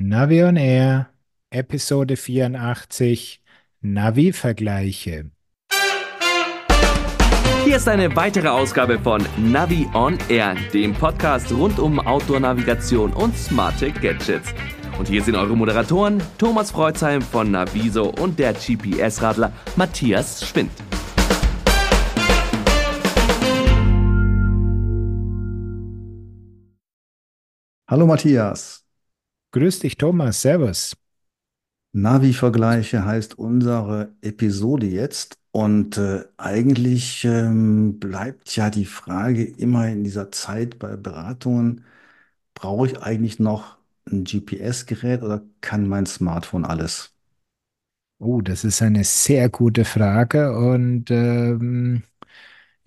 Navi on Air, Episode 84, Navi-Vergleiche. Hier ist eine weitere Ausgabe von Navi on Air, dem Podcast rund um Outdoor-Navigation und smarte Gadgets. Und hier sind eure Moderatoren Thomas Freuzheim von Naviso und der GPS-Radler Matthias Schwind. Hallo Matthias. Grüß dich, Thomas. Servus. Navi-Vergleiche heißt unsere Episode jetzt. Und äh, eigentlich ähm, bleibt ja die Frage immer in dieser Zeit bei Beratungen, brauche ich eigentlich noch ein GPS-Gerät oder kann mein Smartphone alles? Oh, das ist eine sehr gute Frage. Und ähm,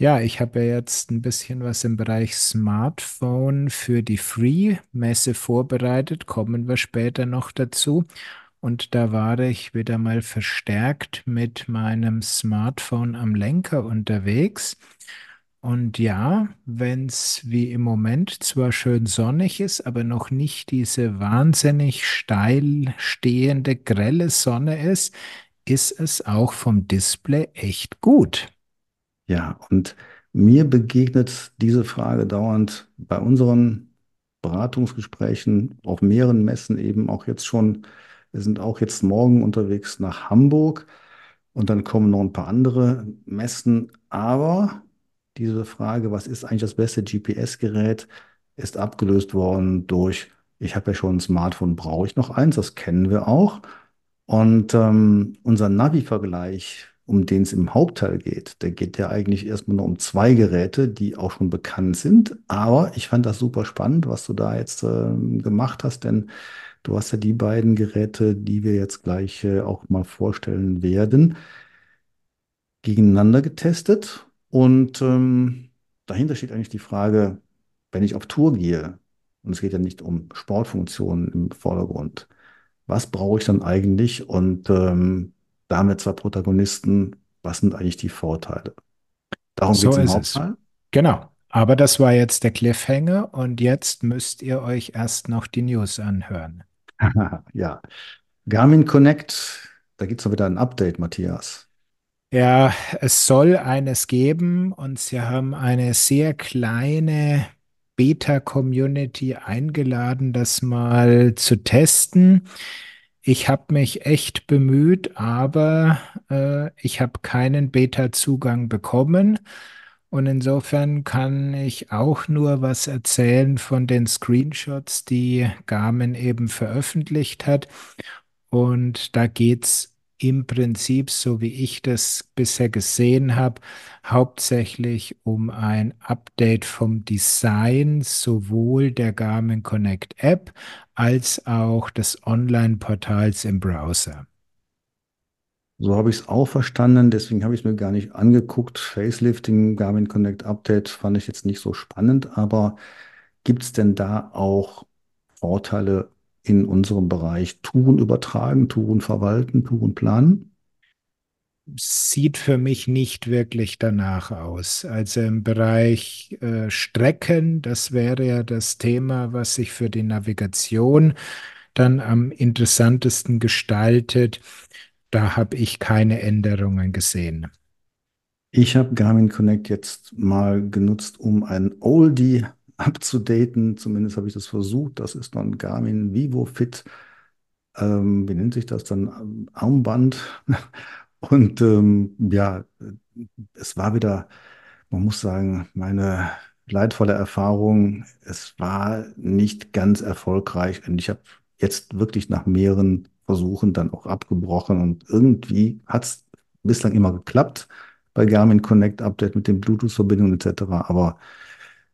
ja, ich habe ja jetzt ein bisschen was im Bereich Smartphone für die Free-Messe vorbereitet. Kommen wir später noch dazu. Und da war ich wieder mal verstärkt mit meinem Smartphone am Lenker unterwegs. Und ja, wenn es wie im Moment zwar schön sonnig ist, aber noch nicht diese wahnsinnig steil stehende, grelle Sonne ist, ist es auch vom Display echt gut. Ja, und mir begegnet diese Frage dauernd bei unseren Beratungsgesprächen auf mehreren Messen eben auch jetzt schon. Wir sind auch jetzt morgen unterwegs nach Hamburg und dann kommen noch ein paar andere Messen. Aber diese Frage, was ist eigentlich das beste GPS-Gerät, ist abgelöst worden durch, ich habe ja schon ein Smartphone, brauche ich noch eins? Das kennen wir auch. Und ähm, unser Navi-Vergleich, um den es im Hauptteil geht, der geht ja eigentlich erstmal nur um zwei Geräte, die auch schon bekannt sind. Aber ich fand das super spannend, was du da jetzt ähm, gemacht hast, denn du hast ja die beiden Geräte, die wir jetzt gleich äh, auch mal vorstellen werden, gegeneinander getestet. Und ähm, dahinter steht eigentlich die Frage, wenn ich auf Tour gehe, und es geht ja nicht um Sportfunktionen im Vordergrund, was brauche ich dann eigentlich? Und ähm, damit zwei Protagonisten, was sind eigentlich die Vorteile? Darum geht So es im. Hauptteil. Genau. Aber das war jetzt der Cliffhanger und jetzt müsst ihr euch erst noch die News anhören. Ja, Garmin Connect, da gibt es wieder ein Update, Matthias. Ja, es soll eines geben und sie haben eine sehr kleine Beta-Community eingeladen, das mal zu testen. Ich habe mich echt bemüht, aber äh, ich habe keinen Beta-Zugang bekommen. Und insofern kann ich auch nur was erzählen von den Screenshots, die Garmin eben veröffentlicht hat. Und da geht's im Prinzip, so wie ich das bisher gesehen habe, hauptsächlich um ein Update vom Design sowohl der Garmin Connect App als auch des Online-Portals im Browser. So habe ich es auch verstanden, deswegen habe ich es mir gar nicht angeguckt. Facelifting, Garmin Connect Update fand ich jetzt nicht so spannend, aber gibt es denn da auch Vorteile in unserem Bereich Touren übertragen, Touren verwalten, Touren planen? Sieht für mich nicht wirklich danach aus. Also im Bereich äh, Strecken, das wäre ja das Thema, was sich für die Navigation dann am interessantesten gestaltet. Da habe ich keine Änderungen gesehen. Ich habe Garmin Connect jetzt mal genutzt, um ein Oldie abzudaten. Zumindest habe ich das versucht. Das ist ein Garmin Vivo Fit. Ähm, wie nennt sich das dann? Armband. Und ähm, ja, es war wieder, man muss sagen, meine leidvolle Erfahrung. Es war nicht ganz erfolgreich und ich habe jetzt wirklich nach mehreren Versuchen dann auch abgebrochen und irgendwie hat es bislang immer geklappt bei Garmin Connect Update mit den Bluetooth-Verbindungen etc. Aber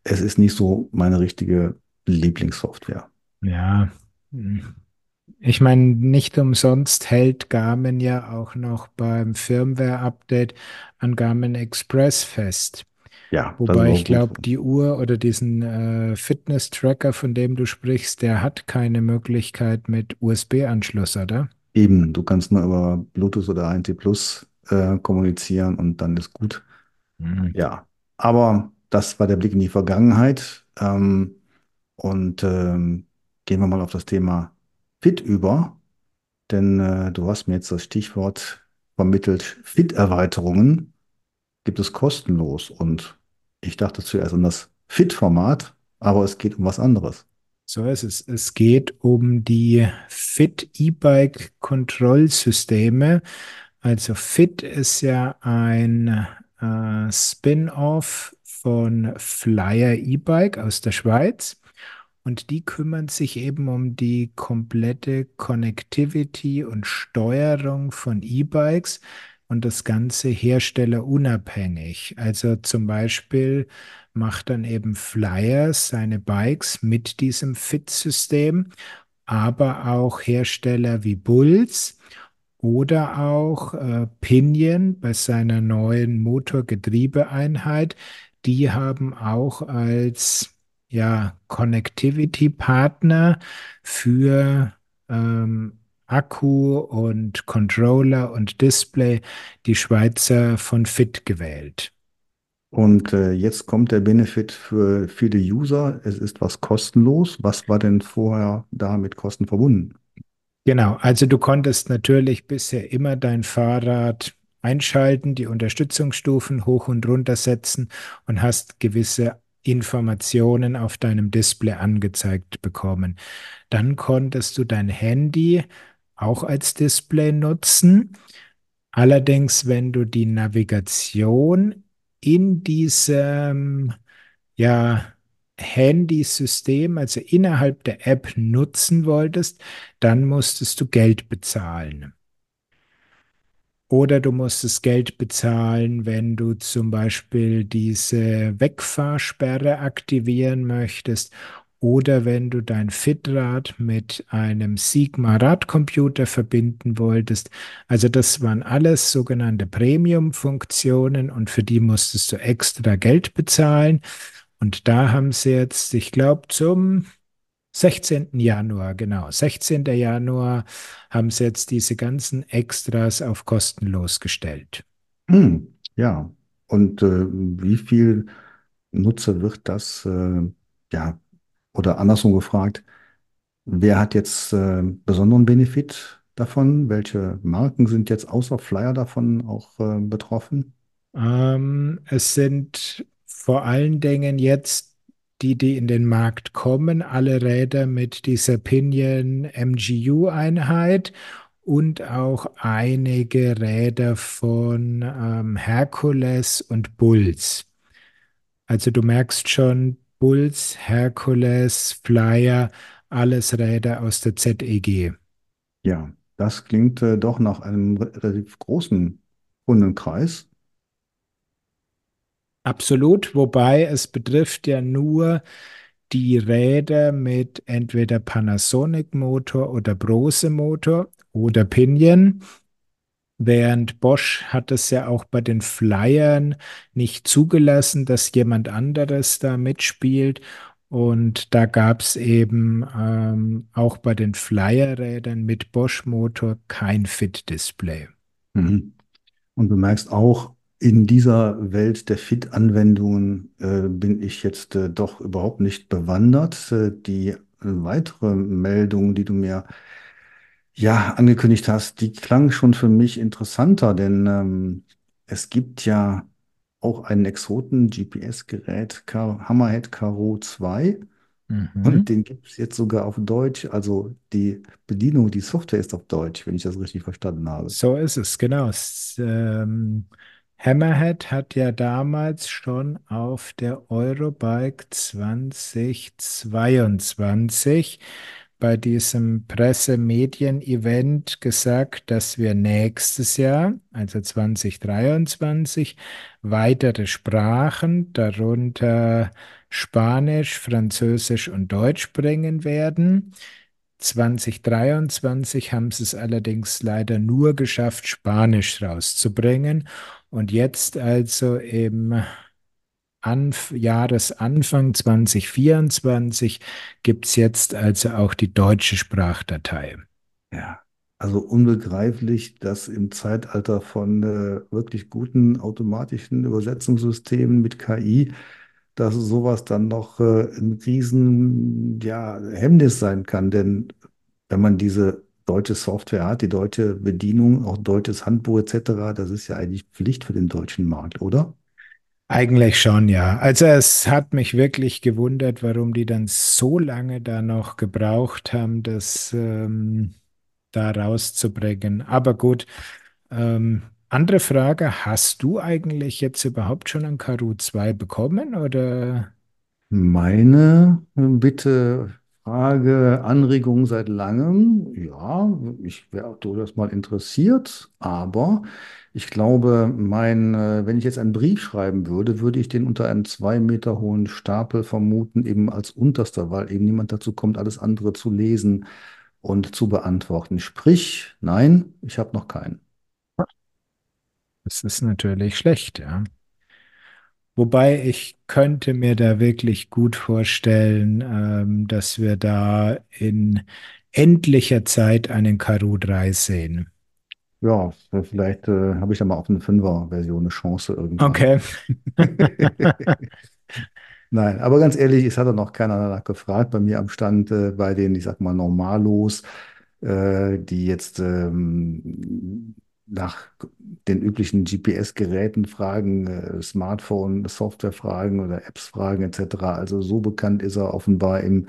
es ist nicht so meine richtige Lieblingssoftware. Ja, hm. Ich meine, nicht umsonst hält Garmin ja auch noch beim Firmware-Update an Garmin Express fest. Ja, Wobei ich glaube, die Uhr oder diesen äh, Fitness-Tracker, von dem du sprichst, der hat keine Möglichkeit mit USB-Anschluss, oder? Eben, du kannst nur über Bluetooth oder ANT Plus äh, kommunizieren und dann ist gut. Hm. Ja, aber das war der Blick in die Vergangenheit. Ähm, und ähm, gehen wir mal auf das Thema Fit über, denn äh, du hast mir jetzt das Stichwort vermittelt, Fit-Erweiterungen gibt es kostenlos und ich dachte zuerst an das Fit-Format, aber es geht um was anderes. So ist es. Es geht um die Fit E-Bike Kontrollsysteme. Also Fit ist ja ein äh, Spin-off von Flyer E-Bike aus der Schweiz. Und die kümmern sich eben um die komplette Connectivity und Steuerung von E-Bikes und das Ganze herstellerunabhängig. Also zum Beispiel macht dann eben Flyers seine Bikes mit diesem Fit-System, aber auch Hersteller wie Bulls oder auch äh, Pinion bei seiner neuen Motorgetriebeeinheit. Die haben auch als ja, Connectivity-Partner für ähm, Akku und Controller und Display die Schweizer von Fit gewählt. Und äh, jetzt kommt der Benefit für viele User. Es ist was kostenlos. Was war denn vorher da mit Kosten verbunden? Genau, also du konntest natürlich bisher immer dein Fahrrad einschalten, die Unterstützungsstufen hoch und runter setzen und hast gewisse Informationen auf deinem Display angezeigt bekommen. Dann konntest du dein Handy auch als Display nutzen. Allerdings, wenn du die Navigation in diesem ja, Handysystem, also innerhalb der App nutzen wolltest, dann musstest du Geld bezahlen. Oder du musstest Geld bezahlen, wenn du zum Beispiel diese Wegfahrsperre aktivieren möchtest oder wenn du dein Fitrad mit einem Sigma-Radcomputer verbinden wolltest. Also das waren alles sogenannte Premium-Funktionen und für die musstest du extra Geld bezahlen. Und da haben sie jetzt, ich glaube, zum 16. Januar, genau, 16. Januar haben sie jetzt diese ganzen Extras auf kostenlos gestellt. Hm, ja, und äh, wie viel Nutzer wird das, äh, ja, oder andersrum gefragt, wer hat jetzt äh, besonderen Benefit davon? Welche Marken sind jetzt außer Flyer davon auch äh, betroffen? Ähm, es sind vor allen Dingen jetzt die, die in den Markt kommen, alle Räder mit dieser Pinion MGU-Einheit und auch einige Räder von ähm, Hercules und Bulls. Also du merkst schon, Bulls, Hercules, Flyer, alles Räder aus der ZEG. Ja, das klingt äh, doch nach einem re- relativ großen Kundenkreis. Absolut, wobei es betrifft ja nur die Räder mit entweder Panasonic-Motor oder Brose-Motor oder Pinion. Während Bosch hat es ja auch bei den Flyern nicht zugelassen, dass jemand anderes da mitspielt. Und da gab es eben ähm, auch bei den Flyer-Rädern mit Bosch-Motor kein Fit-Display. Mhm. Und du merkst auch, in dieser Welt der Fit-Anwendungen äh, bin ich jetzt äh, doch überhaupt nicht bewandert. Äh, die äh, weitere Meldung, die du mir ja angekündigt hast, die klang schon für mich interessanter, denn ähm, es gibt ja auch einen Exoten-GPS-Gerät, Ka- Hammerhead Karo 2. Und Mhm. den gibt es jetzt sogar auf Deutsch. Also die Bedienung, die Software ist auf Deutsch, wenn ich das richtig verstanden habe. So ist es, genau. S ähm, Hammerhead hat ja damals schon auf der Eurobike 2022 bei diesem Presse-Medien-Event gesagt, dass wir nächstes Jahr, also 2023, weitere Sprachen, darunter Spanisch, Französisch und Deutsch bringen werden. 2023 haben sie es allerdings leider nur geschafft, Spanisch rauszubringen. Und jetzt also im Anf Jahresanfang 2024 gibt es jetzt also auch die deutsche Sprachdatei. Ja, also unbegreiflich, dass im Zeitalter von äh, wirklich guten automatischen Übersetzungssystemen mit KI, dass sowas dann noch äh, ein riesen, ja, sein kann. Denn wenn man diese deutsche Software hat, die deutsche Bedienung, auch deutsches Handbuch etc., das ist ja eigentlich Pflicht für den deutschen Markt, oder? Eigentlich schon, ja. Also es hat mich wirklich gewundert, warum die dann so lange da noch gebraucht haben, das ähm, da rauszubringen. Aber gut, ähm, andere Frage, hast du eigentlich jetzt überhaupt schon ein Karu 2 bekommen oder? Meine Bitte, Frage, Anregung seit langem. Ja, ich wäre auch durchaus mal interessiert, aber ich glaube, mein, äh, wenn ich jetzt einen Brief schreiben würde, würde ich den unter einem zwei Meter hohen Stapel vermuten, eben als unterster, weil eben niemand dazu kommt, alles andere zu lesen und zu beantworten. Sprich, nein, ich habe noch keinen. Das ist natürlich schlecht, ja. Wobei ich könnte mir da wirklich gut vorstellen, ähm, dass wir da in endlicher Zeit einen Karu 3 sehen. Ja, vielleicht äh, habe ich da mal auf eine Fünfer-Version eine Chance irgendwann. Okay. Nein, aber ganz ehrlich, es hat doch noch keiner danach gefragt bei mir am Stand, äh, bei den, ich sag mal, Normalos, äh, die jetzt ähm, nach den üblichen GPS-Geräten fragen, äh, Smartphone-Software fragen oder Apps fragen etc. Also so bekannt ist er offenbar im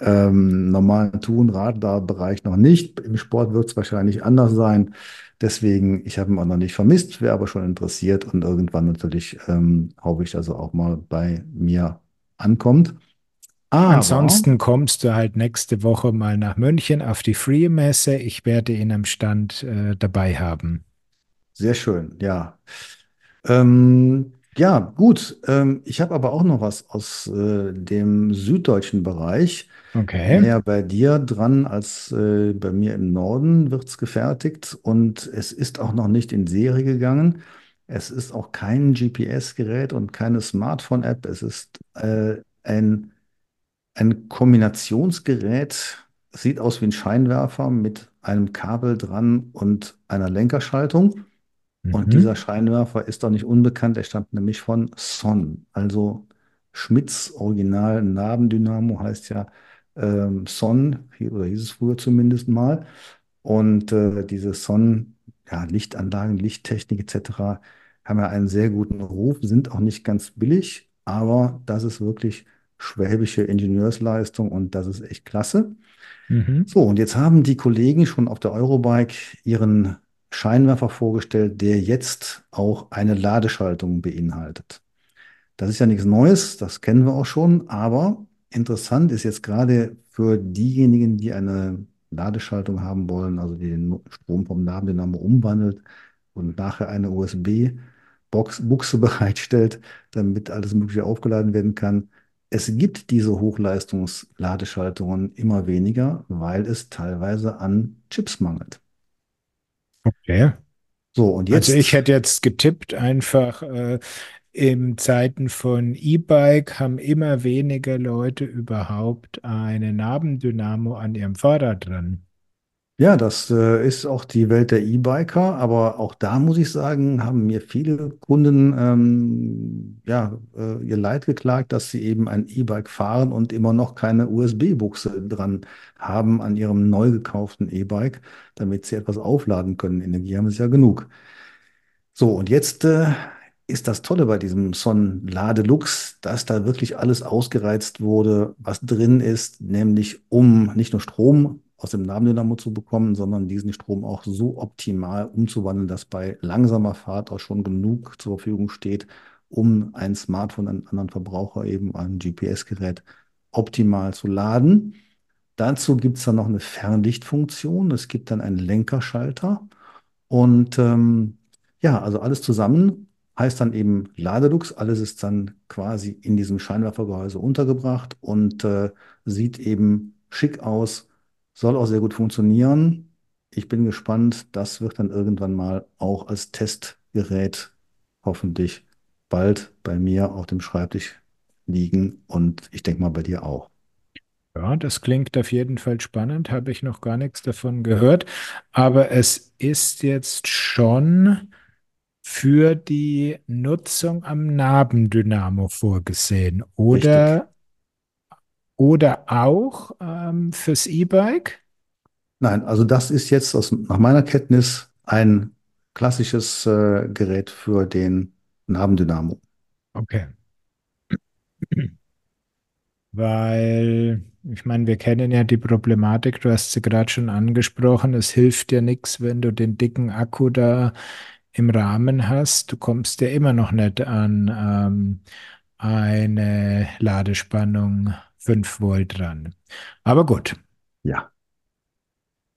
ähm, normalen Tun-Radar-Bereich noch nicht. Im Sport wird es wahrscheinlich anders sein. Deswegen, ich habe ihn auch noch nicht vermisst, wäre aber schon interessiert und irgendwann natürlich ähm, hoffe ich, dass er auch mal bei mir ankommt. Aber Ansonsten kommst du halt nächste Woche mal nach München auf die Free-Messe. Ich werde ihn am Stand äh, dabei haben. sehr schön, ja. Ähm, ja, gut. Ähm, ich habe aber auch noch was aus äh, dem süddeutschen Bereich. Okay. Näher bei dir dran als äh, bei mir im Norden wird es gefertigt und es ist auch noch nicht in Serie gegangen. Es ist auch kein GPS-Gerät und keine Smartphone-App. Es ist äh, ein, ein Kombinationsgerät. Sieht aus wie ein Scheinwerfer mit einem Kabel dran und einer Lenkerschaltung. Und dieser Mhm. Scheinwerfer ist doch nicht unbekannt. Er stammt nämlich von Son. Also Schmidts Original Nabendynamo heißt ja ähm, Son, hier- oder hieß es früher zumindest mal. Und äh, diese Son, ja, Lichtanlagen, Lichttechnik etc. haben ja einen sehr guten Ruf, sind auch nicht ganz billig, aber das ist wirklich schwäbische Ingenieursleistung und das ist echt klasse. Mhm. So, und jetzt haben die Kollegen schon auf der Eurobike ihren Scheinwerfer vorgestellt, der jetzt auch eine Ladeschaltung beinhaltet. Das ist ja nichts Neues, das kennen wir auch schon, aber interessant ist jetzt gerade für diejenigen, die eine Ladeschaltung haben wollen, also die den Strom vom Nabendynamo umwandelt und nachher eine USB-Box, Buchse bereitstellt, damit alles Mögliche aufgeladen werden kann. Es gibt diese Hochleistungsladeschaltungen immer weniger, weil es teilweise an Chips mangelt. Okay. So, und Also ich jetzt hätte jetzt getippt, einfach äh, in Zeiten von E-Bike haben immer weniger Leute überhaupt eine Nabendynamo an ihrem Fahrrad dran. Ja, das äh, ist auch die Welt der E-Biker, aber auch da muss ich sagen, haben mir viele Kunden ähm, ja, äh, ihr Leid geklagt, dass sie eben ein E-Bike fahren und immer noch keine USB-Buchse dran haben an ihrem neu gekauften E-Bike, damit sie etwas aufladen können. Energie haben sie ja genug. So, und jetzt äh, ist das Tolle bei diesem Son Ladelux, dass da wirklich alles ausgereizt wurde, was drin ist, nämlich um nicht nur Strom aus dem Nabendynamo zu bekommen, sondern diesen Strom auch so optimal umzuwandeln, dass bei langsamer Fahrt auch schon genug zur Verfügung steht, um ein Smartphone, einen anderen Verbraucher eben ein GPS-Gerät optimal zu laden. Dazu gibt es dann noch eine Fernlichtfunktion. Es gibt dann einen Lenkerschalter. Und ähm, ja, also alles zusammen heißt dann eben Ladelux. Alles ist dann quasi in diesem Scheinwerfergehäuse untergebracht und äh, sieht eben schick aus, soll auch sehr gut funktionieren. Ich bin gespannt. Das wird dann irgendwann mal auch als Testgerät hoffentlich bald bei mir auf dem Schreibtisch liegen und ich denke mal bei dir auch. Ja, das klingt auf jeden Fall spannend, habe ich noch gar nichts davon gehört, aber es ist jetzt schon für die Nutzung am Nabendynamo vorgesehen Richtig. Oder, auch ähm, fürs E-Bike. Nein, also das ist jetzt aus, nach meiner Kenntnis ein klassisches äh, Gerät für den Nabendynamo. Okay. Weil, ich meine, wir kennen ja die Problematik, du hast sie gerade schon angesprochen, es hilft dir nichts, wenn du den dicken Akku da im Rahmen hast. Du kommst ja immer noch nicht an ähm, eine Ladespannung 5 Volt ran. Aber gut, Ja.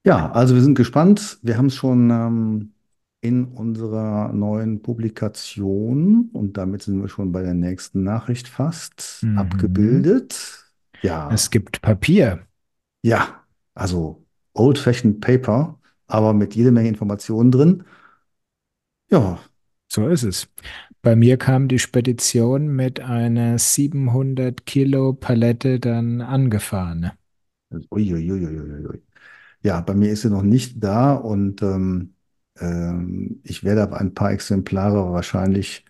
Ja, also wir sind gespannt. Wir haben es schon ähm, in unserer neuen Publikation und damit sind wir schon bei der nächsten Nachricht fast mhm. abgebildet. Es Ja, gibt Papier. ja, also Old-Fashioned Paper, aber mit jede Menge Informationen drin. Ja, So ist es. Bei mir kam die Spedition mit einer 700 Kilo Palette dann angefahren. uiuiuiuiui. Ja, bei mir ist sie noch nicht da und ähm, ähm, ich werde aber ein paar Exemplare wahrscheinlich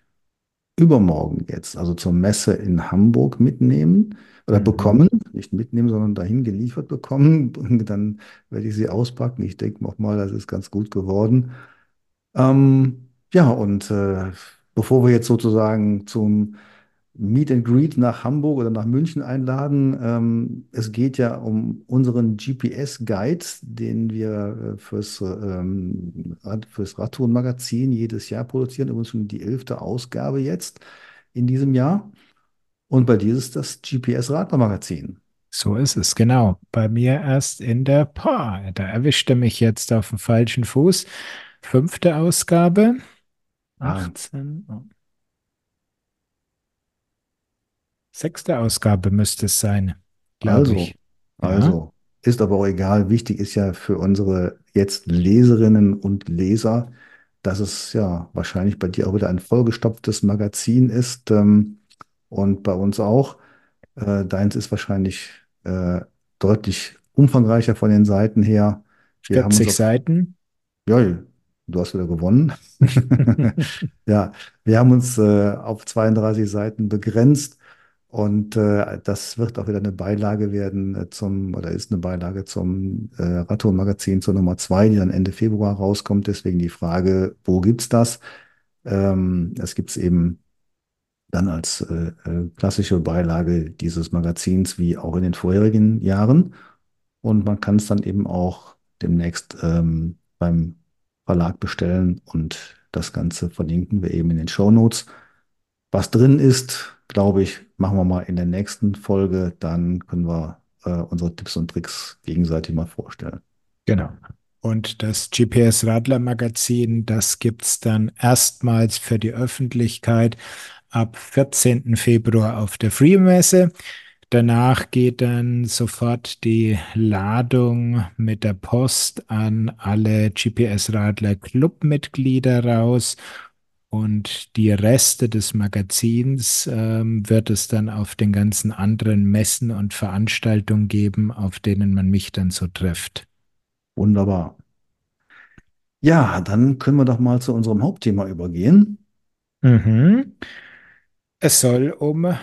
übermorgen jetzt, also zur Messe in Hamburg mitnehmen oder Mhm. bekommen, nicht mitnehmen, sondern dahin geliefert bekommen. Und dann werde ich sie auspacken. Ich denke auch mal, das ist ganz gut geworden. Ähm, ja, und äh, bevor wir jetzt sozusagen zum Meet and Greet nach Hamburg oder nach München einladen. Ähm, es geht ja um unseren GPS-Guide, den wir äh, fürs, ähm, fürs Radtourenmagazin jedes Jahr produzieren. Übrigens schon die elfte Ausgabe jetzt in diesem Jahr. Und bei dir ist das GPS-Radler-Magazin. So ist es, genau. Bei mir erst in der, boah, da erwischte mich jetzt auf dem falschen Fuß. Fünfte Ausgabe, 18, oh, sechste Ausgabe müsste es sein, glaube also, ich. Ja, also, ist aber auch egal. Wichtig ist ja für unsere jetzt Leserinnen und Leser, dass es ja wahrscheinlich bei dir auch wieder ein vollgestopftes Magazin ist. Ähm, Und bei uns auch. Äh, deins ist wahrscheinlich äh, deutlich umfangreicher von den Seiten her. Wir haben uns 40 auf, Seiten. ja, du hast wieder gewonnen. Ja, wir haben uns äh, auf 32 Seiten begrenzt und äh, das wird auch wieder eine Beilage werden äh, zum, oder ist eine Beilage zum äh, Radtour-Magazin zur Nummer 2, die dann Ende Februar rauskommt. Deswegen die Frage, wo gibt's das? Ähm, es gibt es eben dann als äh, äh, klassische Beilage dieses Magazins wie auch in den vorherigen Jahren. Und man kann es dann eben auch demnächst ähm, beim Verlag bestellen und das Ganze verlinken wir eben in den Shownotes. Was drin ist, glaube ich, machen wir mal in der nächsten Folge. Dann können wir äh, unsere Tipps und Tricks gegenseitig mal vorstellen. Genau. Und das GPS-Radler-Magazin, das gibt es dann erstmals für die Öffentlichkeit ab 14. Februar auf der Free-Messe. Danach geht dann sofort die Ladung mit der Post an alle GPS-Radler Clubmitglieder raus. Und die Reste des Magazins ähm, wird es dann auf den ganzen anderen Messen und Veranstaltungen geben, auf denen man mich dann so trifft. Wunderbar. Ja, dann können wir doch mal zu unserem Hauptthema übergehen. Mhm. Es soll um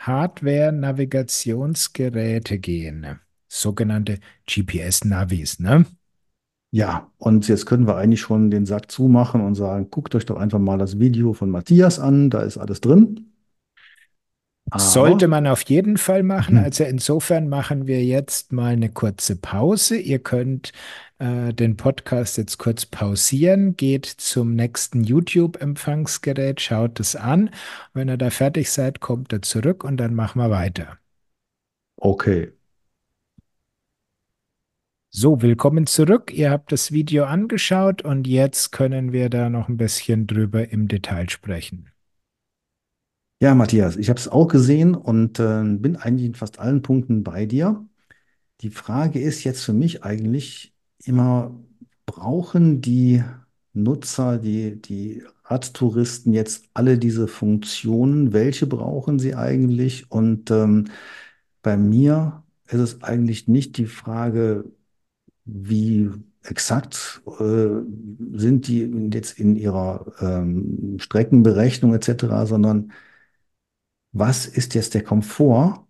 Hardware-Navigationsgeräte gehen, sogenannte GPS-Navis, ne? Ja, und jetzt können wir eigentlich schon den Sack zumachen und sagen, guckt euch doch einfach mal das Video von Matthias an, da ist alles drin. Sollte man auf jeden Fall machen. Also insofern machen wir jetzt mal eine kurze Pause. Ihr könnt äh, den Podcast jetzt kurz pausieren, geht zum nächsten YouTube-Empfangsgerät, schaut es an. Wenn ihr da fertig seid, kommt ihr zurück und dann machen wir weiter. okay, So, willkommen zurück. Ihr habt das Video angeschaut und jetzt können wir da noch ein bisschen drüber im Detail sprechen. Ja, Matthias, ich habe es auch gesehen und äh, bin eigentlich in fast allen Punkten bei dir. Die Frage ist jetzt für mich eigentlich immer, brauchen die Nutzer, die, die Radtouristen jetzt alle diese Funktionen? Welche brauchen sie eigentlich? Und ähm, bei mir ist es eigentlich nicht die Frage, wie exakt äh, sind die jetzt in ihrer ähm, Streckenberechnung etc., sondern was ist jetzt der Komfort,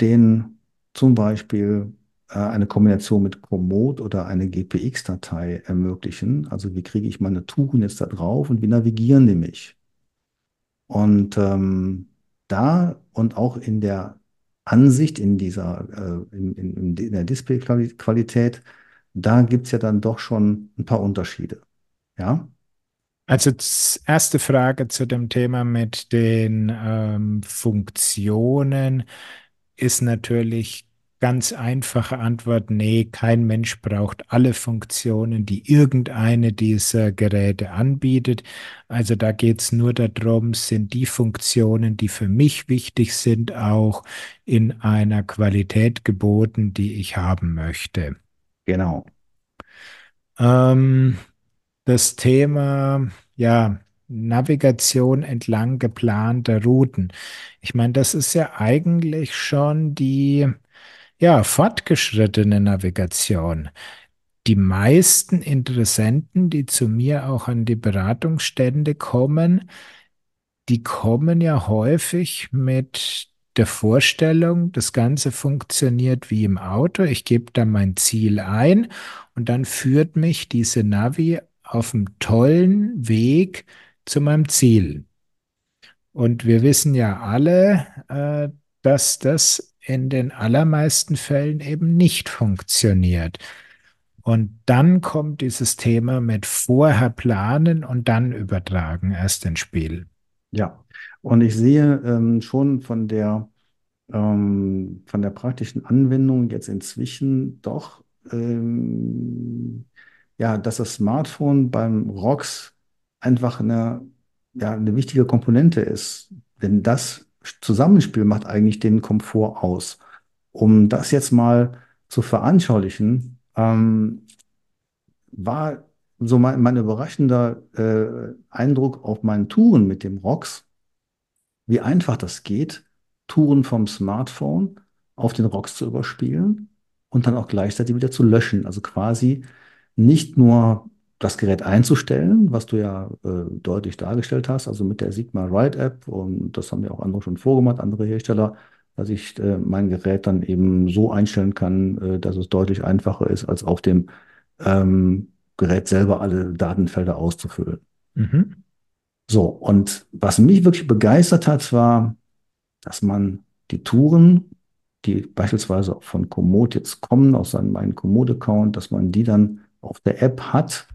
den zum Beispiel äh, eine Kombination mit Komoot oder eine GPX-Datei ermöglichen. Also wie kriege ich meine Touren jetzt da drauf und wie navigieren die mich? Und ähm, da und auch in der Ansicht, in dieser, äh, in, in, in der Displayqualität, da gibt es ja dann doch schon ein paar Unterschiede. Ja. Also erste Frage zu dem Thema mit den ähm, Funktionen ist natürlich ganz einfache Antwort, nee, kein Mensch braucht alle Funktionen, die irgendeine dieser Geräte anbietet. Also da geht es nur darum, sind die Funktionen, die für mich wichtig sind, auch in einer Qualität geboten, die ich haben möchte. Genau. Ähm, das Thema, ja, Navigation entlang geplanter Routen. Ich meine, das ist ja eigentlich schon die ja, fortgeschrittene Navigation. Die meisten Interessenten, die zu mir auch an die Beratungsstände kommen, die kommen ja häufig mit der Vorstellung, das Ganze funktioniert wie im Auto. Ich gebe da mein Ziel ein und dann führt mich diese Navi auf einem tollen Weg zu meinem Ziel. Und wir wissen ja alle, äh, dass das in den allermeisten Fällen eben nicht funktioniert. Und dann kommt dieses Thema mit vorher planen und dann übertragen erst ins Spiel. Ja, und ich sehe ähm, schon von der, ähm, von der praktischen Anwendung jetzt inzwischen doch, ähm, ja, dass das Smartphone beim ROX einfach eine, ja, eine wichtige Komponente ist. Denn das Zusammenspiel macht eigentlich den Komfort aus. Um das jetzt mal zu veranschaulichen, ähm, war so mein, mein überraschender äh, Eindruck auf meinen Touren mit dem ROX, wie einfach das geht, Touren vom Smartphone auf den ROX zu überspielen und dann auch gleichzeitig wieder zu löschen. Also quasi nicht nur das Gerät einzustellen, was du ja äh, deutlich dargestellt hast, also mit der Sigma Ride App und das haben ja auch andere schon vorgemacht, andere Hersteller, dass ich äh, mein Gerät dann eben so einstellen kann, äh, dass es deutlich einfacher ist, als auf dem ähm, Gerät selber alle Datenfelder auszufüllen. Mhm. So, und was mich wirklich begeistert hat, war, dass man die Touren, die beispielsweise von Komoot jetzt kommen, aus meinem Komoot-Account, dass man die dann auf der App hat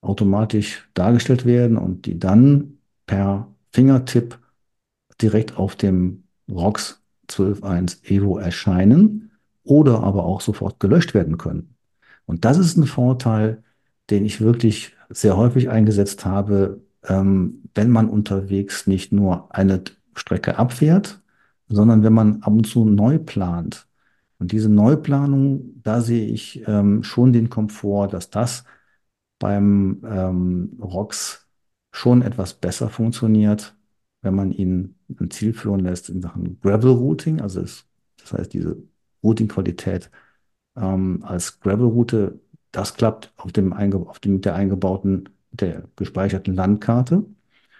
automatisch dargestellt werden und die dann per Fingertipp direkt auf dem ROX 12.1 Evo erscheinen oder aber auch sofort gelöscht werden können. Und das ist ein Vorteil, den ich wirklich sehr häufig eingesetzt habe, ähm, wenn man unterwegs nicht nur eine Strecke abfährt, sondern wenn man ab und zu neu plant. Und diese Neuplanung, da sehe ich ähm, schon den Komfort, dass das beim ähm, ROX schon etwas besser funktioniert, wenn man ihn ein Ziel führen lässt in Sachen Gravel Routing, also es, das heißt diese Routing-Qualität ähm, als Gravel-Route, das klappt auf dem, auf dem mit der eingebauten, der gespeicherten Landkarte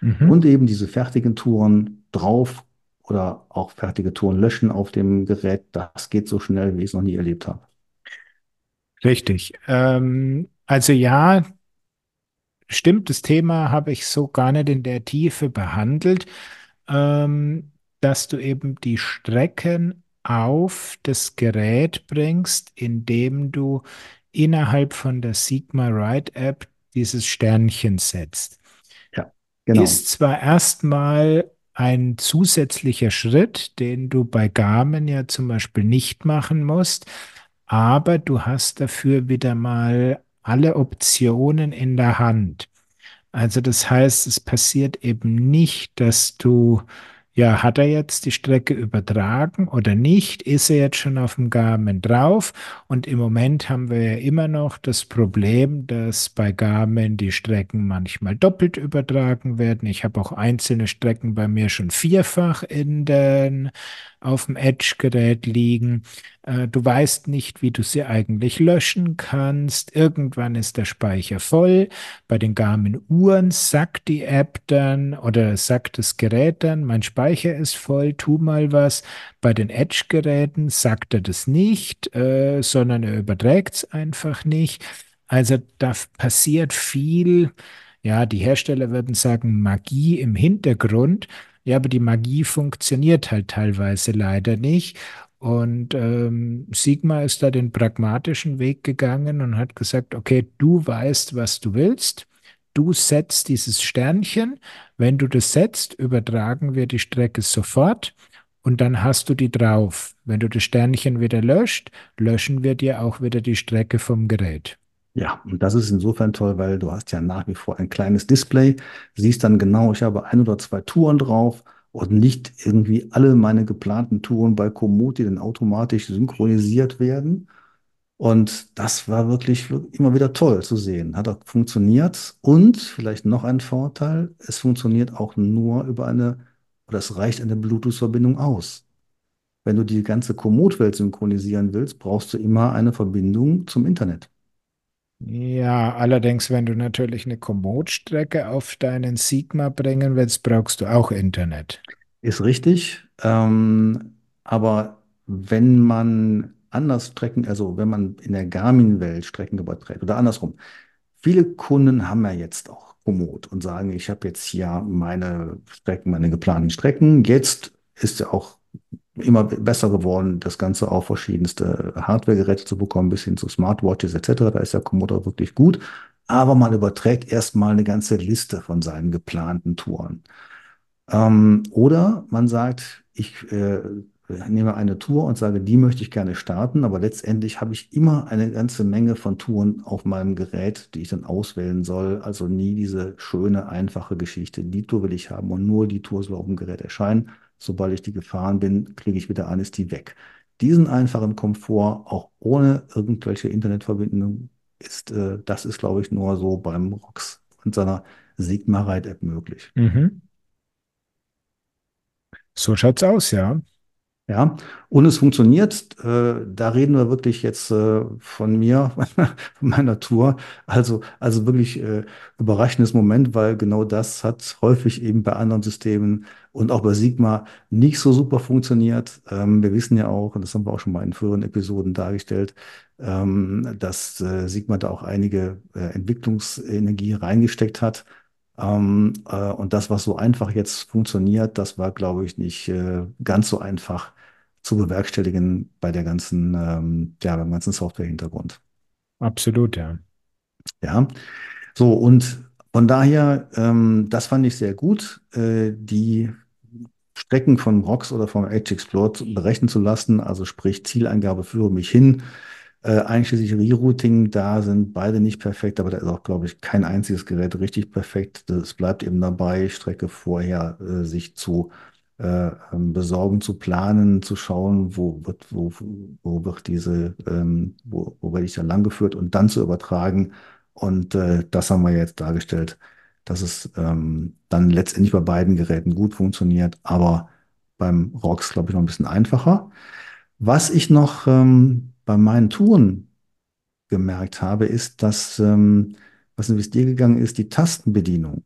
mhm. und eben diese fertigen Touren drauf oder auch fertige Touren löschen auf dem Gerät, das geht so schnell, wie ich es noch nie erlebt habe. Richtig. Ähm, also ja, stimmt, das Thema habe ich so gar nicht in der Tiefe behandelt, ähm, dass du eben die Strecken auf das Gerät bringst, indem du innerhalb von der Sigma Ride App dieses Sternchen setzt. Ja, genau. Ist zwar erstmal ein zusätzlicher Schritt, den du bei Garmin ja zum Beispiel nicht machen musst, aber du hast dafür wieder mal alle Optionen in der Hand. Also das heißt, es passiert eben nicht, dass du, ja, hat er jetzt die Strecke übertragen oder nicht? Ist er jetzt schon auf dem Garmin drauf? Und im Moment haben wir ja immer noch das Problem, dass bei Garmin die Strecken manchmal doppelt übertragen werden. Ich habe auch einzelne Strecken bei mir schon vierfach in den auf dem Edge-Gerät liegen. Äh, du weißt nicht, wie du sie eigentlich löschen kannst. Irgendwann ist der Speicher voll. Bei den Garmin-Uhren sagt die App dann oder sagt das Gerät dann, mein Speicher ist voll, tu mal was. Bei den Edge-Geräten sagt er das nicht, äh, sondern er überträgt es einfach nicht. Also da passiert viel, ja, die Hersteller würden sagen, Magie im Hintergrund. Ja, aber die Magie funktioniert halt teilweise leider nicht. Und ähm, Sigma ist da den pragmatischen Weg gegangen und hat gesagt, okay, du weißt, was du willst. Du setzt dieses Sternchen. Wenn du das setzt, übertragen wir die Strecke sofort und dann hast du die drauf. Wenn du das Sternchen wieder löscht, löschen wir dir auch wieder die Strecke vom Gerät. Ja, und das ist insofern toll, weil du hast ja nach wie vor ein kleines Display, siehst dann genau, ich habe ein oder zwei Touren drauf und nicht irgendwie alle meine geplanten Touren bei Komoot, die dann automatisch synchronisiert werden. Und das war wirklich immer wieder toll zu sehen. Hat auch funktioniert. Und vielleicht noch ein Vorteil, es funktioniert auch nur über eine, oder es reicht eine Bluetooth-Verbindung aus. Wenn du die ganze Komoot-Welt synchronisieren willst, brauchst du immer eine Verbindung zum Internet. Ja, allerdings, wenn du natürlich eine Komoot-Strecke auf deinen Sigma bringen willst, brauchst du auch Internet. Ist richtig. Ähm, aber wenn man anders Strecken, also wenn man in der Garmin-Welt Strecken überträgt oder andersrum, viele Kunden haben ja jetzt auch Komoot und sagen, ich habe jetzt hier meine Strecken, meine geplanten Strecken. Jetzt ist ja auch immer besser geworden, das Ganze auf verschiedenste Hardware-Geräte zu bekommen, bis hin zu Smartwatches etc. Da ist der Komodo wirklich gut. Aber man überträgt erstmal eine ganze Liste von seinen geplanten Touren. Ähm, oder man sagt, ich äh, nehme eine Tour und sage, die möchte ich gerne starten, aber letztendlich habe ich immer eine ganze Menge von Touren auf meinem Gerät, die ich dann auswählen soll. Also nie diese schöne, einfache Geschichte. Die Tour will ich haben und nur die Tour soll auf dem Gerät erscheinen sobald ich die gefahren bin, klicke ich wieder an, ist die weg. Diesen einfachen Komfort, auch ohne irgendwelche Internetverbindung, ist, äh, das ist, glaube ich, nur so beim ROX und seiner Sigma Ride App möglich. Mhm. So schaut's aus, ja. Ja, und es funktioniert. Äh, da reden wir wirklich jetzt äh, von mir, von meiner Tour. Also, also wirklich äh, überraschendes Moment, weil genau das hat häufig eben bei anderen Systemen und auch bei Sigma nicht so super funktioniert. Ähm, wir wissen ja auch, und das haben wir auch schon mal in früheren Episoden dargestellt, ähm, dass äh, Sigma da auch einige äh, Entwicklungsenergie reingesteckt hat. Ähm, äh, und das, was so einfach jetzt funktioniert, das war, glaube ich, nicht äh, ganz so einfach zu bewerkstelligen bei der ganzen, ähm, ja, beim ganzen Software-Hintergrund. Absolut, ja. Ja, so und von daher, ähm, das fand ich sehr gut, äh, die Strecken von ROX oder vom Edge Explorer berechnen zu lassen, also sprich Zieleingabe führe mich hin, äh, einschließlich Rerouting, da sind beide nicht perfekt, aber da ist auch, glaube ich, kein einziges Gerät richtig perfekt. Es bleibt eben dabei, Strecke vorher äh, sich zu äh, ähm, besorgen, zu planen, zu schauen, wo wird, wo, wo wird diese, ähm, wo, wo werde ich dann langgeführt und dann zu übertragen. Und äh, das haben wir jetzt dargestellt, dass es ähm, dann letztendlich bei beiden Geräten gut funktioniert, aber beim ROX, glaube ich, noch ein bisschen einfacher. Was ich noch ähm, bei meinen Touren gemerkt habe, ist, dass, ähm, was es dir gegangen ist, die Tastenbedienung.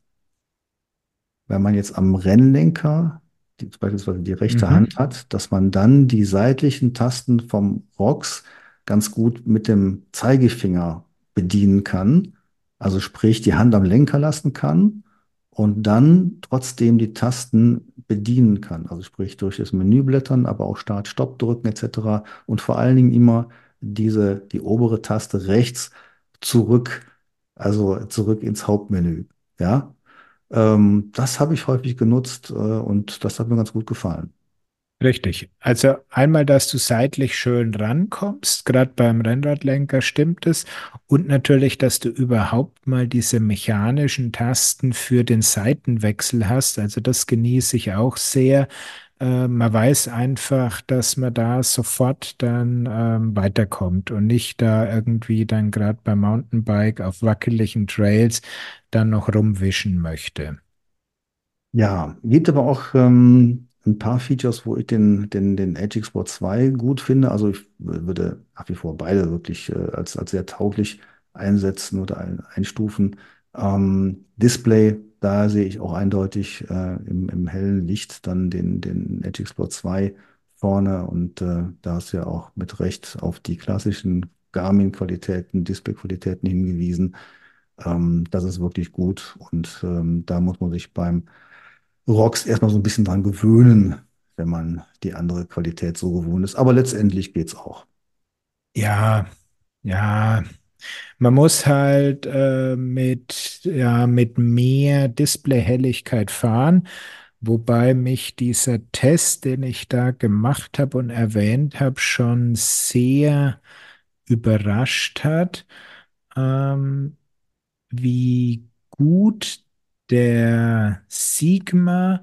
Wenn man jetzt am Rennlenker die, beispielsweise die rechte Mhm. Hand hat, dass man dann die seitlichen Tasten vom ROX ganz gut mit dem Zeigefinger bedienen kann. Also sprich, die Hand am Lenker lassen kann und dann trotzdem die Tasten bedienen kann. Also sprich durch das Menü blättern, aber auch Start, Stopp drücken etc. Und vor allen Dingen immer diese, die obere Taste rechts zurück, also zurück ins Hauptmenü. Ja, ähm, das habe ich häufig genutzt, äh, und das hat mir ganz gut gefallen. Richtig. Also einmal, dass du seitlich schön rankommst, gerade beim Rennradlenker stimmt es. Und natürlich, dass du überhaupt mal diese mechanischen Tasten für den Seitenwechsel hast. Also das genieße ich auch sehr. Äh, man weiß einfach, dass man da sofort dann ähm, weiterkommt und nicht da irgendwie dann gerade beim Mountainbike auf wackeligen Trails dann noch rumwischen möchte. Ja, gibt aber auch ähm, ein paar Features, wo ich den, den, den Edge Export 2 gut finde. Also ich würde nach wie vor beide wirklich äh, als, als sehr tauglich einsetzen oder ein, einstufen. Ähm, Display, da sehe ich auch eindeutig äh, im, im hellen Licht dann den, den Edge Export 2 vorne und äh, da hast du ja auch mit Recht auf die klassischen Garmin-Qualitäten, Display-Qualitäten hingewiesen. Ähm, das ist wirklich gut und ähm, da muss man sich beim Rocks erstmal so ein bisschen dran gewöhnen, wenn man die andere Qualität so gewohnt ist. Aber letztendlich geht's auch. Ja, ja, man muss halt äh, mit, ja, mit mehr Displayhelligkeit fahren, wobei mich dieser Test, den ich da gemacht habe und erwähnt habe, schon sehr überrascht hat, ähm, wie gut der Sigma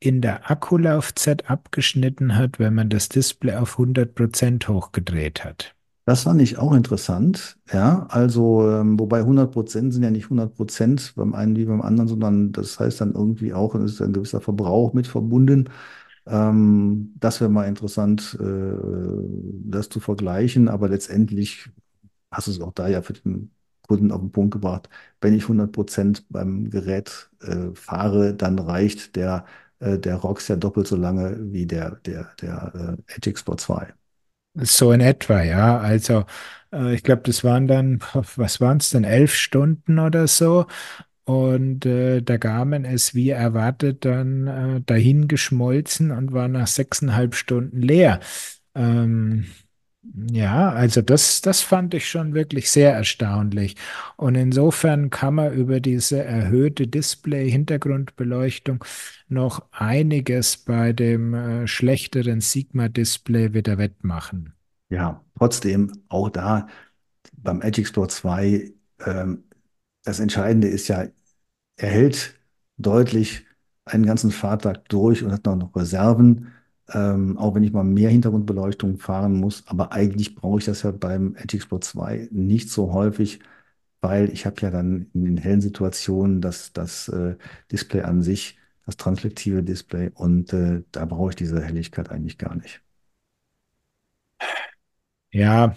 in der Akkulaufzeit abgeschnitten hat, wenn man das Display auf 100% hochgedreht hat. Das fand ich auch interessant, ja. Also, ähm, wobei 100 Prozent sind ja nicht 100 Prozent beim einen wie beim anderen, sondern das heißt dann irgendwie auch, es ist ein gewisser Verbrauch mit verbunden. Ähm, das wäre mal interessant, äh, das zu vergleichen, aber letztendlich hast du es auch da ja für den Kunden auf den Punkt gebracht. Wenn ich 100 Prozent beim Gerät äh, fahre, dann reicht der, äh, der ROX ja doppelt so lange wie der, der, der äh, Edge Export 2. So in etwa, ja. Also äh, ich glaube, das waren dann, was waren es denn, elf Stunden oder so. Und äh, der Garmin ist wie erwartet dann äh, dahin geschmolzen und war nach sechseinhalb Stunden leer. Ähm, ja, also das, das fand ich schon wirklich sehr erstaunlich. Und insofern kann man über diese erhöhte Display-Hintergrundbeleuchtung noch einiges bei dem äh, schlechteren Sigma-Display wieder wettmachen. Ja, trotzdem auch da beim Edge Explorer 2, ähm, das Entscheidende ist ja, er hält deutlich einen ganzen Fahrtag durch und hat noch, noch Reserven, ähm, auch wenn ich mal mehr Hintergrundbeleuchtung fahren muss. Aber eigentlich brauche ich das ja beim Edge Explorer 2 nicht so häufig, weil ich habe ja dann in den hellen Situationen das, das äh, Display an sich, das translektive Display und äh, da brauche ich diese Helligkeit eigentlich gar nicht. Ja,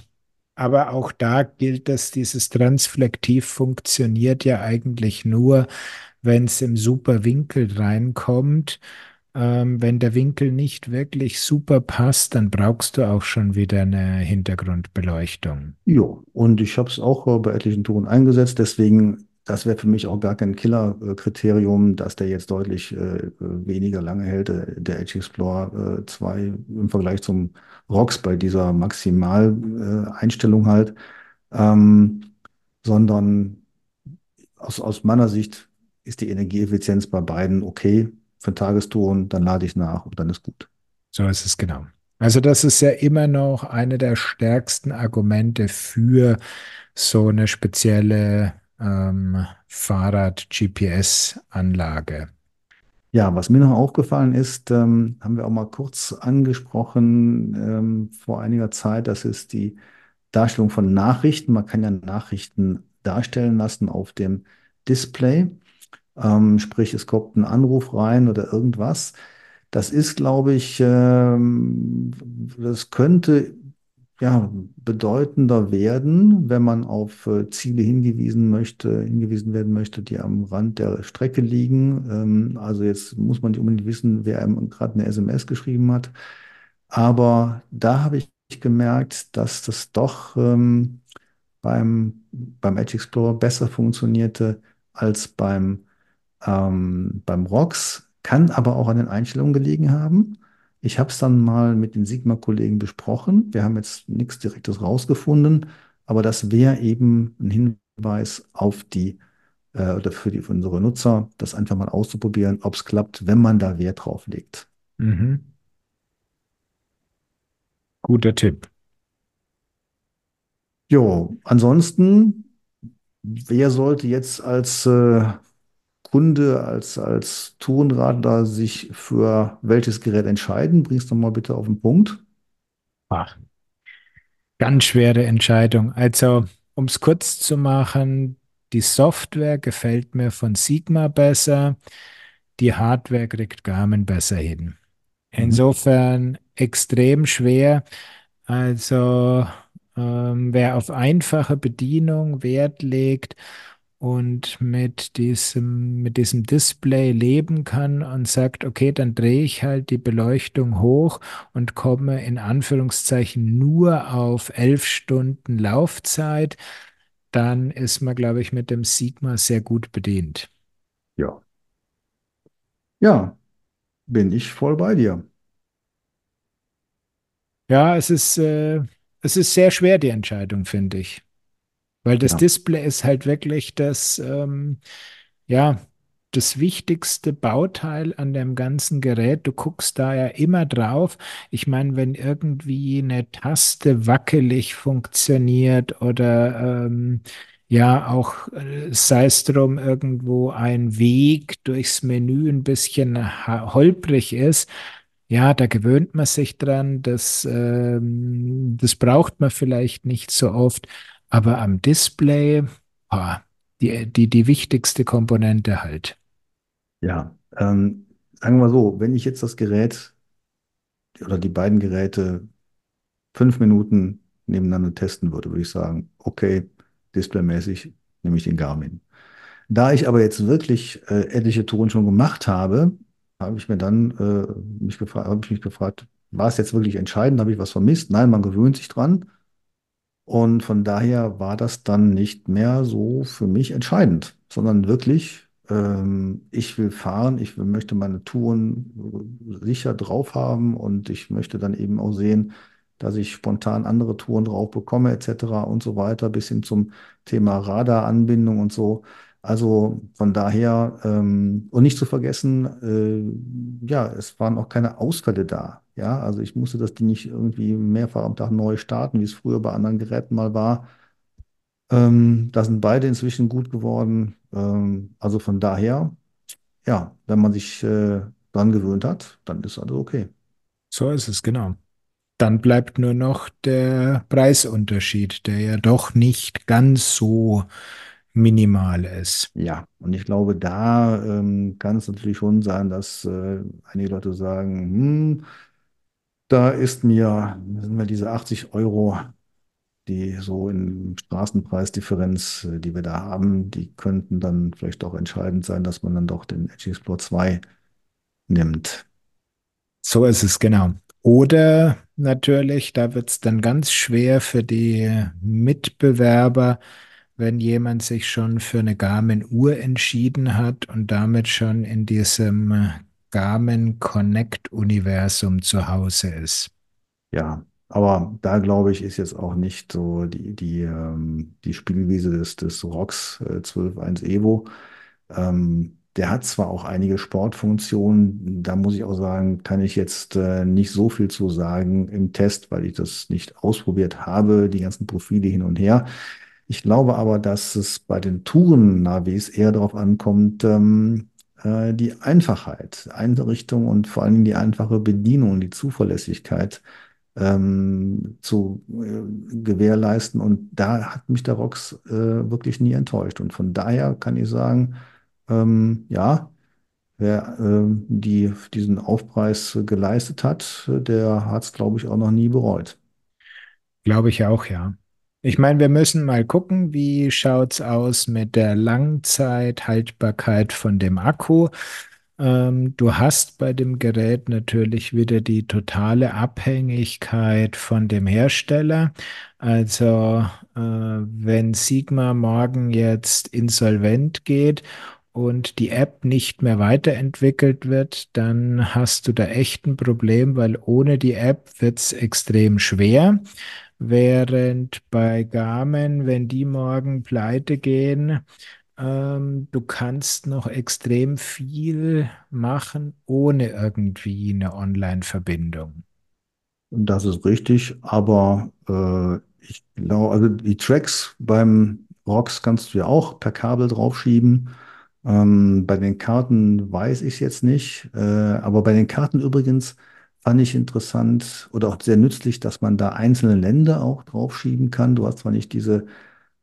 aber auch da gilt, dass dieses Transflektiv funktioniert ja eigentlich nur, wenn es im super Winkel reinkommt. Ähm, wenn der Winkel nicht wirklich super passt, dann brauchst du auch schon wieder eine Hintergrundbeleuchtung. Jo, und ich habe es auch äh, bei etlichen Touren eingesetzt, deswegen, das wäre für mich auch gar kein Killer-Kriterium, dass der jetzt deutlich äh, weniger lange hält, der, der Edge Explorer äh, 2 im Vergleich zum ROX bei dieser Maximaleinstellung halt, ähm, sondern aus, aus meiner Sicht ist die Energieeffizienz bei beiden okay für Tagestouren, dann lade ich nach und dann ist gut. So ist es genau. Also das ist ja immer noch eine der stärksten Argumente für so eine spezielle ähm, Fahrrad-GPS-Anlage. Ja, was mir noch aufgefallen ist, ähm, haben wir auch mal kurz angesprochen ähm, vor einiger Zeit, das ist die Darstellung von Nachrichten. Man kann ja Nachrichten darstellen lassen auf dem Display. Ähm, sprich, es kommt ein Anruf rein oder irgendwas. Das ist, glaube ich, ähm, das könnte ja, bedeutender werden, wenn man auf äh, Ziele hingewiesen möchte, hingewiesen werden möchte, die am Rand der Strecke liegen. Ähm, also jetzt muss man nicht unbedingt wissen, wer einem gerade eine SMS geschrieben hat. Aber da habe ich gemerkt, dass das doch ähm, beim, beim Edge Explorer besser funktionierte als beim, ähm, beim ROX, kann aber auch an den Einstellungen gelegen haben. Ich habe es dann mal mit den Sigma-Kollegen besprochen. Wir haben jetzt nichts Direktes rausgefunden, aber das wäre eben ein Hinweis auf die äh, oder für, die, für unsere Nutzer, das einfach mal auszuprobieren, ob es klappt, wenn man da Wert drauf legt. Mhm. Guter Tipp. Jo, ansonsten, wer sollte jetzt als äh, Kunde, als, als Tourenradler sich für welches Gerät entscheiden? Bring's doch mal bitte auf den Punkt. Ach, ganz schwere Entscheidung. Also, um es kurz zu machen, die Software gefällt mir von Sigma besser, die Hardware kriegt Garmin besser hin. Mhm. Insofern extrem schwer. Also ähm, wer auf einfache Bedienung Wert legt und mit diesem, mit diesem Display leben kann und sagt, okay, dann drehe ich halt die Beleuchtung hoch und komme in Anführungszeichen nur auf elf Stunden Laufzeit, dann ist man, glaube ich, mit dem Sigma sehr gut bedient. Ja. Ja, bin ich voll bei dir. Ja, es ist, äh, es ist sehr schwer, die Entscheidung, finde ich. Weil das Ja. Display ist halt wirklich das, ähm, ja, das wichtigste Bauteil an dem ganzen Gerät. Du guckst da ja immer drauf. Ich meine, wenn irgendwie eine Taste wackelig funktioniert oder ähm, ja auch, äh, sei es drum, irgendwo ein Weg durchs Menü ein bisschen holprig ist, ja, da gewöhnt man sich dran. Das, ähm, das braucht man vielleicht nicht so oft. Aber am Display, ah, die, die, die wichtigste Komponente halt. Ja, ähm, sagen wir mal so, wenn ich jetzt das Gerät oder die beiden Geräte fünf Minuten nebeneinander testen würde, würde ich sagen, okay, displaymäßig nehme ich den Garmin. Da ich aber jetzt wirklich äh, etliche Touren schon gemacht habe, habe ich mir dann äh, mich gefragt, habe ich mich gefragt, war es jetzt wirklich entscheidend? Habe ich was vermisst? Nein, man gewöhnt sich dran. Und von daher war das dann nicht mehr so für mich entscheidend, sondern wirklich, ähm, ich will fahren, ich möchte meine Touren äh, sicher drauf haben und ich möchte dann eben auch sehen, dass ich spontan andere Touren drauf bekomme, etc. und so weiter, bis hin zum Thema Radaranbindung und so. Also von daher, ähm, und nicht zu vergessen, äh, ja, es waren auch keine Ausfälle da. Ja, also ich musste das Ding nicht irgendwie mehrfach am Tag neu starten, wie es früher bei anderen Geräten mal war. Ähm, da sind beide inzwischen gut geworden. Ähm, also von daher, ja, wenn man sich äh, dran gewöhnt hat, dann ist alles okay. So ist es, genau. Dann bleibt nur noch der Preisunterschied, der ja doch nicht ganz so minimal ist. Ja, und ich glaube, da ähm, kann es natürlich schon sein, dass äh, einige Leute sagen, hm, da ist mir, sind mir diese 80 Euro die so in Straßenpreisdifferenz, äh, die wir da haben, die könnten dann vielleicht auch entscheidend sein, dass man dann doch den Edge Explorer 2 nimmt. So ist es, genau. Oder natürlich, da wird es dann ganz schwer für die Mitbewerber, wenn jemand sich schon für eine Garmin-Uhr entschieden hat und damit schon in diesem Garmin Connect-Universum zu Hause ist. Ja, aber da glaube ich, ist jetzt auch nicht so die, die, ähm, die Spielwiese des, des ROX äh, 12.1 Evo. Ähm, der hat zwar auch einige Sportfunktionen, da muss ich auch sagen, kann ich jetzt äh, nicht so viel zu sagen im Test, weil ich das nicht ausprobiert habe, die ganzen Profile hin und her. Ich glaube aber, dass es bei den Touren-Navis eher darauf ankommt, ähm, äh, die Einfachheit, Einrichtung und vor allen Dingen die einfache Bedienung, die Zuverlässigkeit ähm, zu äh, gewährleisten. Und da hat mich der ROX äh, wirklich nie enttäuscht. Und von daher kann ich sagen, ähm, ja, wer ähm, die, diesen Aufpreis geleistet hat, der hat es, glaube ich, auch noch nie bereut. Glaube ich auch, ja. Ich meine, wir müssen mal gucken, wie schaut's aus mit der Langzeithaltbarkeit von dem Akku. Ähm, du hast bei dem Gerät natürlich wieder die totale Abhängigkeit von dem Hersteller. Also, äh, wenn Sigma morgen jetzt insolvent geht und die App nicht mehr weiterentwickelt wird, dann hast du da echt ein Problem, weil ohne die App wird's extrem schwer. Während bei Garmin, wenn die morgen pleite gehen, ähm, du kannst noch extrem viel machen ohne irgendwie eine Online-Verbindung. Das ist richtig, aber äh, ich glaube, also die Tracks beim ROX kannst du ja auch per Kabel draufschieben. Ähm, bei den Karten weiß ich es jetzt nicht, äh, aber bei den Karten übrigens fand ich interessant oder auch sehr nützlich, dass man da einzelne Länder auch draufschieben kann. Du hast zwar nicht diese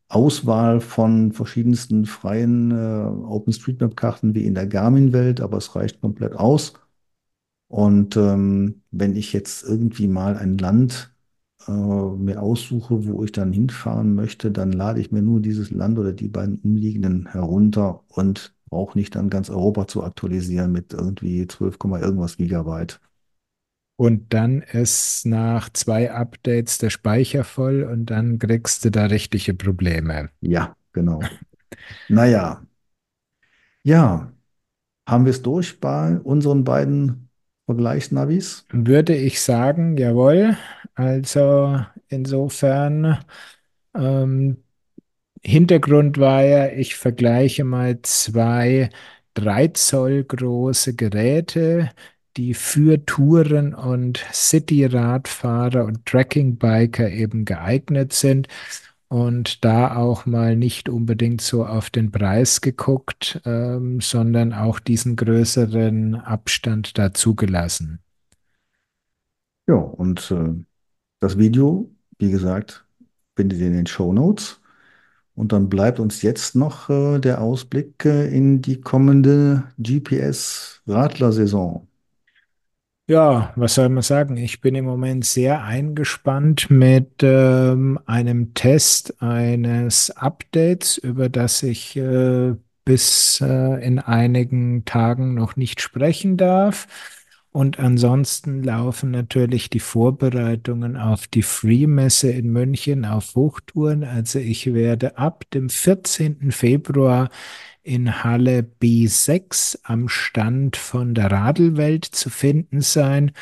Auswahl von verschiedensten freien äh, OpenStreetMap-Karten wie in der Garmin-Welt, aber es reicht komplett aus. Und ähm, wenn ich jetzt irgendwie mal ein Land äh, mir aussuche, wo ich dann hinfahren möchte, dann lade ich mir nur dieses Land oder die beiden umliegenden herunter und brauche nicht dann ganz Europa zu aktualisieren mit irgendwie 12, irgendwas Gigabyte. Und dann ist nach zwei Updates der Speicher voll und dann kriegst du da richtige Probleme. Ja, genau. Naja, ja, haben wir es durch bei unseren beiden Vergleichsnavis? Würde ich sagen, jawohl. Also insofern, ähm, Hintergrund war ja, ich vergleiche mal zwei 3 Zoll große Geräte, die für Touren und City-Radfahrer und Trekking-Biker eben geeignet sind. Und da auch mal nicht unbedingt so auf den Preis geguckt, ähm, sondern auch diesen größeren Abstand dazu gelassen. Ja, und äh, das Video, wie gesagt, findet ihr in den Show Notes. Und dann bleibt uns jetzt noch äh, der Ausblick äh, in die kommende GPS-Radler-Saison. Ja, was soll man sagen? Ich bin im Moment sehr eingespannt mit ähm, einem Test eines Updates, über das ich äh, bis äh, in einigen Tagen noch nicht sprechen darf. Und ansonsten laufen natürlich die Vorbereitungen auf die Free-Messe in München auf Hochtouren. Also ich werde ab dem 14. Februar in Halle B6 am Stand von der Radelwelt zu finden sein.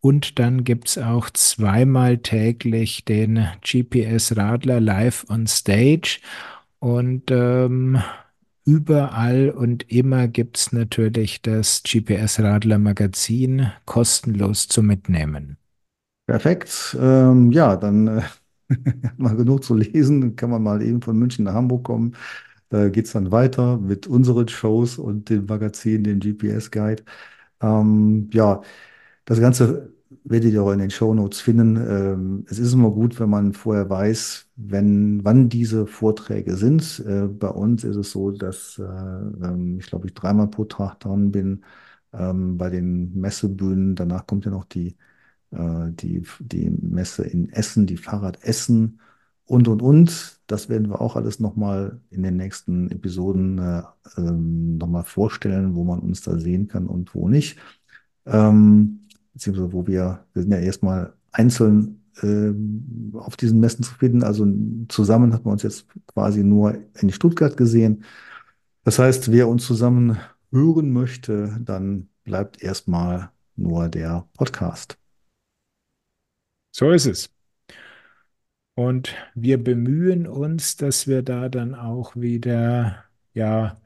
Und dann gibt es auch zweimal täglich den GPS Radler live on Stage. Und ähm, überall und immer gibt es natürlich das GPS Radler Magazin kostenlos zu mitnehmen. Perfekt. Ähm, ja, dann äh, mal genug zu lesen. Dann kann man mal eben von München nach Hamburg kommen. Da geht es dann weiter mit unseren Shows und dem Magazin, dem GPS-Guide. Ähm, ja, das Ganze werdet ihr auch in den Show Notes finden. Ähm, es ist immer gut, wenn man vorher weiß, wenn, wann diese Vorträge sind. Äh, bei uns ist es so, dass äh, ähm, ich glaube, ich dreimal pro Tag dran bin ähm, bei den Messebühnen. Danach kommt ja noch die, äh, die, die Messe in Essen, die Fahrrad Essen und, und, und. Das werden wir auch alles nochmal in den nächsten Episoden äh, ähm, nochmal vorstellen, wo man uns da sehen kann und wo nicht. Ähm, beziehungsweise wo wir, wir sind ja erstmal einzeln ähm, auf diesen Messen zu finden. Also zusammen hat man uns jetzt quasi nur in Stuttgart gesehen. Das heißt, wer uns zusammen hören möchte, dann bleibt erstmal nur der Podcast. So ist es. Und wir bemühen uns, dass wir da dann auch wieder, ja,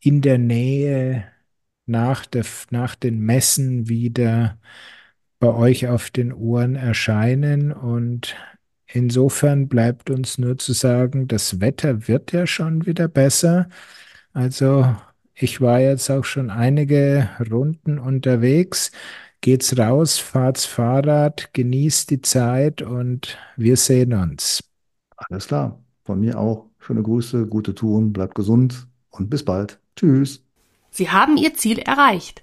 in der Nähe nach, der, nach den Messen wieder bei euch auf den Ohren erscheinen. Und insofern bleibt uns nur zu sagen, das Wetter wird ja schon wieder besser. Also ich war jetzt auch schon einige Runden unterwegs geht's raus, fahrt's Fahrrad, genießt die Zeit und wir sehen uns. Alles klar. Von mir auch. Schöne Grüße, gute Touren, bleibt gesund und bis bald. Tschüss. Sie haben Ihr Ziel erreicht.